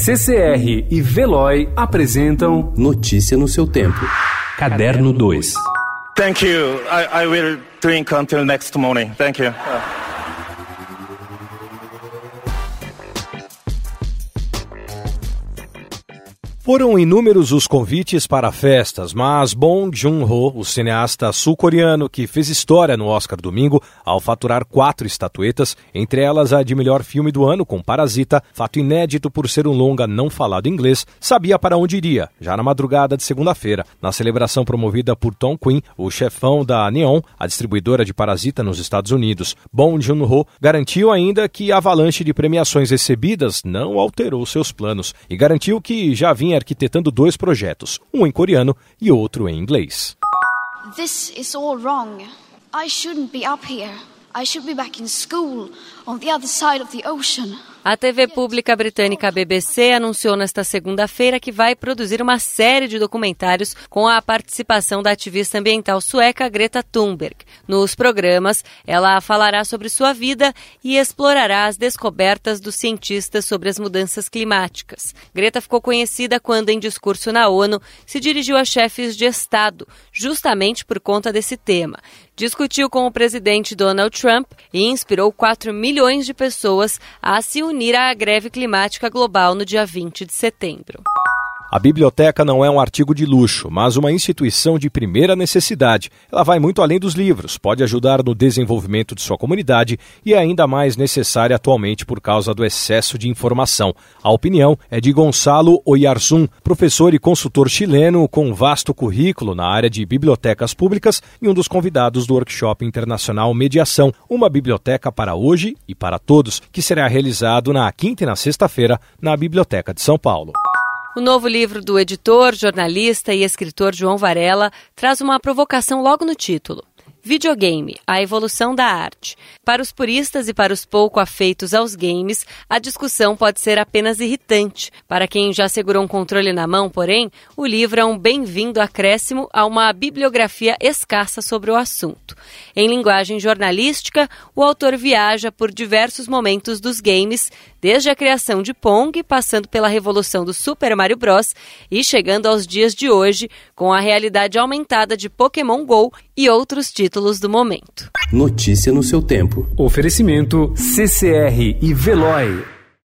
CCR e Veloy apresentam Notícia no seu tempo. Caderno 2. Thank you. I, I will drink until next morning. Thank you. Foram inúmeros os convites para festas, mas Bong Joon-ho, o cineasta sul-coreano que fez história no Oscar domingo ao faturar quatro estatuetas, entre elas a de melhor filme do ano com Parasita, fato inédito por ser um longa não falado inglês, sabia para onde iria, já na madrugada de segunda-feira, na celebração promovida por Tom Quinn, o chefão da Neon, a distribuidora de Parasita nos Estados Unidos. Bong Joon-ho garantiu ainda que a avalanche de premiações recebidas não alterou seus planos e garantiu que já vinha arquitetando dois projetos, um em coreano e outro em inglês. This is all wrong. I shouldn't be up here. I should be back in school on the other side of the ocean. A TV pública britânica BBC anunciou nesta segunda-feira que vai produzir uma série de documentários com a participação da ativista ambiental sueca Greta Thunberg. Nos programas, ela falará sobre sua vida e explorará as descobertas dos cientistas sobre as mudanças climáticas. Greta ficou conhecida quando, em discurso na ONU, se dirigiu a chefes de Estado, justamente por conta desse tema. Discutiu com o presidente Donald Trump e inspirou 4 milhões de pessoas a se unir à greve climática global no dia 20 de setembro. A biblioteca não é um artigo de luxo, mas uma instituição de primeira necessidade. Ela vai muito além dos livros, pode ajudar no desenvolvimento de sua comunidade e é ainda mais necessária atualmente por causa do excesso de informação. A opinião é de Gonçalo Oyarzun, professor e consultor chileno com vasto currículo na área de bibliotecas públicas e um dos convidados do workshop internacional Mediação, uma biblioteca para hoje e para todos, que será realizado na quinta e na sexta-feira na Biblioteca de São Paulo. O novo livro do editor, jornalista e escritor João Varela traz uma provocação logo no título. Videogame, a evolução da arte. Para os puristas e para os pouco afeitos aos games, a discussão pode ser apenas irritante. Para quem já segurou um controle na mão, porém, o livro é um bem-vindo acréscimo a uma bibliografia escassa sobre o assunto. Em linguagem jornalística, o autor viaja por diversos momentos dos games, desde a criação de Pong, passando pela revolução do Super Mario Bros. e chegando aos dias de hoje, com a realidade aumentada de Pokémon GO e outros títulos do momento. Notícia no seu tempo. Oferecimento CCR e Veloy.